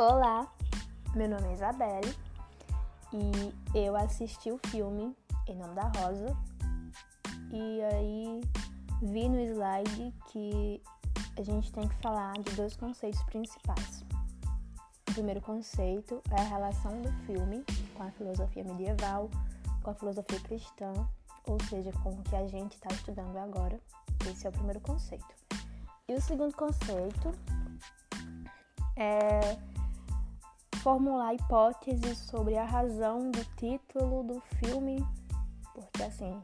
Olá, meu nome é Isabelle e eu assisti o filme Em Nome da Rosa e aí vi no slide que a gente tem que falar de dois conceitos principais. O primeiro conceito é a relação do filme com a filosofia medieval, com a filosofia cristã, ou seja, com o que a gente está estudando agora. Esse é o primeiro conceito. E o segundo conceito é formular hipóteses sobre a razão do título do filme, porque assim,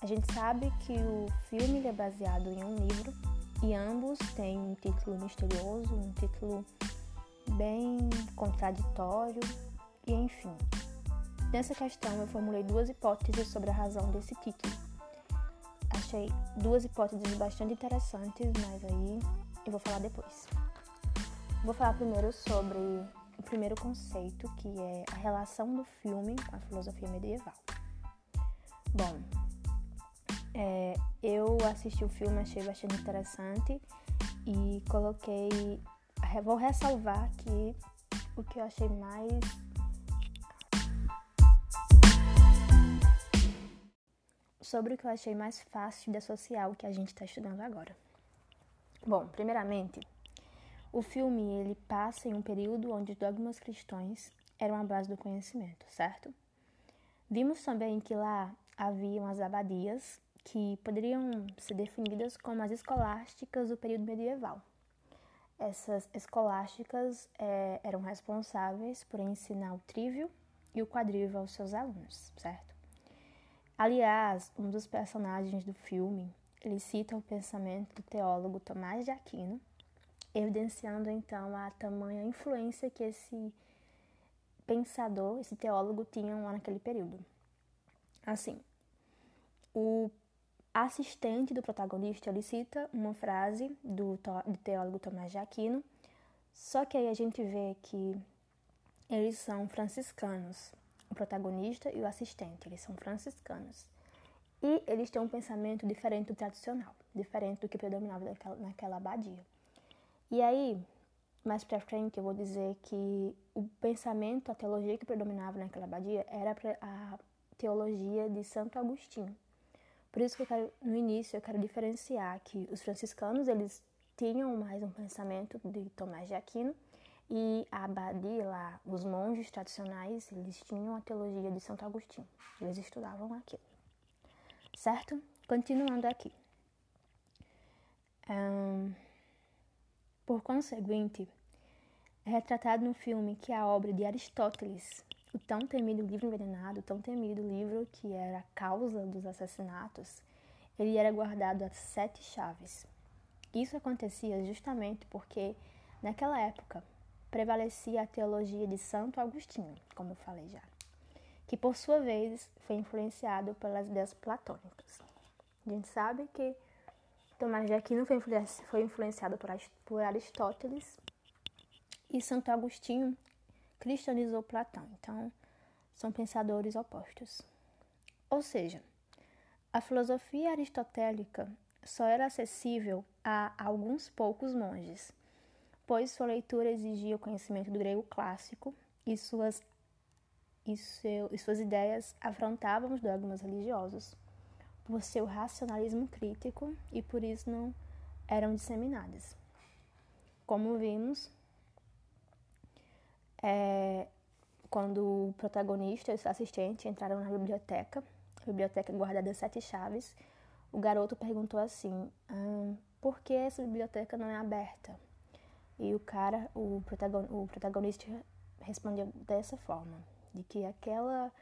a gente sabe que o filme é baseado em um livro e ambos têm um título misterioso, um título bem contraditório e enfim. Nessa questão eu formulei duas hipóteses sobre a razão desse título. Achei duas hipóteses bastante interessantes, mas aí eu vou falar depois. Vou falar primeiro sobre o primeiro conceito, que é a relação do filme com a filosofia medieval. Bom, é, eu assisti o filme, achei bastante interessante e coloquei. Vou ressalvar que o que eu achei mais. Sobre o que eu achei mais fácil de associar o que a gente está estudando agora. Bom, primeiramente, o filme ele passa em um período onde dogmas cristãos eram a base do conhecimento, certo? Vimos também que lá haviam as abadias, que poderiam ser definidas como as escolásticas do período medieval. Essas escolásticas é, eram responsáveis por ensinar o trívio e o quadrívio aos seus alunos, certo? Aliás, um dos personagens do filme, ele cita o pensamento do teólogo Tomás de Aquino, evidenciando então a tamanha influência que esse pensador, esse teólogo tinha lá naquele período. Assim, o assistente do protagonista ele cita uma frase do, do teólogo Tomás de Aquino, só que aí a gente vê que eles são franciscanos, o protagonista e o assistente, eles são franciscanos. E eles têm um pensamento diferente do tradicional, diferente do que predominava naquela, naquela abadia. E aí, mais pra frente, eu vou dizer que o pensamento, a teologia que predominava naquela abadia era a teologia de Santo Agostinho. Por isso que eu quero, no início, eu quero diferenciar que os franciscanos, eles tinham mais um pensamento de Tomás de Aquino e a abadia lá, os monges tradicionais, eles tinham a teologia de Santo Agostinho. Eles estudavam aquilo. Certo? Continuando aqui. Um, por conseguinte, é retratado no filme que a obra de Aristóteles, o tão temido livro envenenado, o tão temido livro que era a causa dos assassinatos, ele era guardado a sete chaves. Isso acontecia justamente porque, naquela época, prevalecia a teologia de Santo Agostinho, como eu falei já, que por sua vez foi influenciado pelas ideias platônicas. A gente sabe que Tomás de Aquino foi influenciado por Aristóteles e Santo Agostinho cristianizou Platão. Então, são pensadores opostos. Ou seja, a filosofia aristotélica só era acessível a alguns poucos monges, pois sua leitura exigia o conhecimento do grego clássico e suas, e, seu, e suas ideias afrontavam os dogmas religiosos por seu racionalismo crítico e por isso não eram disseminadas. Como vimos, é, quando o protagonista e o seu assistente entraram na biblioteca, a biblioteca guardada sete chaves, o garoto perguntou assim: ah, por que essa biblioteca não é aberta? E o cara, o, protagon, o protagonista, respondeu dessa forma: de que aquela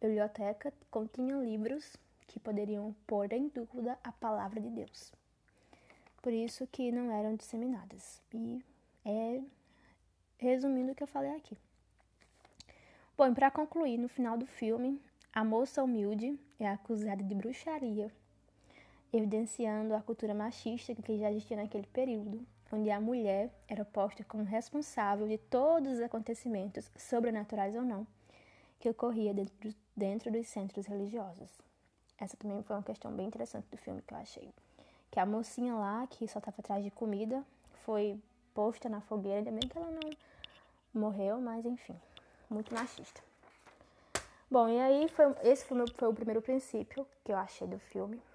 biblioteca continha livros que poderiam pôr em dúvida a palavra de Deus. Por isso que não eram disseminadas. E é resumindo o que eu falei aqui. Bom, para concluir, no final do filme, a moça humilde é acusada de bruxaria, evidenciando a cultura machista que já existia naquele período, onde a mulher era posta como responsável de todos os acontecimentos, sobrenaturais ou não, que ocorria dentro, dentro dos centros religiosos. Essa também foi uma questão bem interessante do filme que eu achei. Que a mocinha lá, que só estava atrás de comida, foi posta na fogueira, ainda bem que ela não morreu, mas enfim, muito machista. Bom, e aí foi, esse foi, meu, foi o primeiro princípio que eu achei do filme.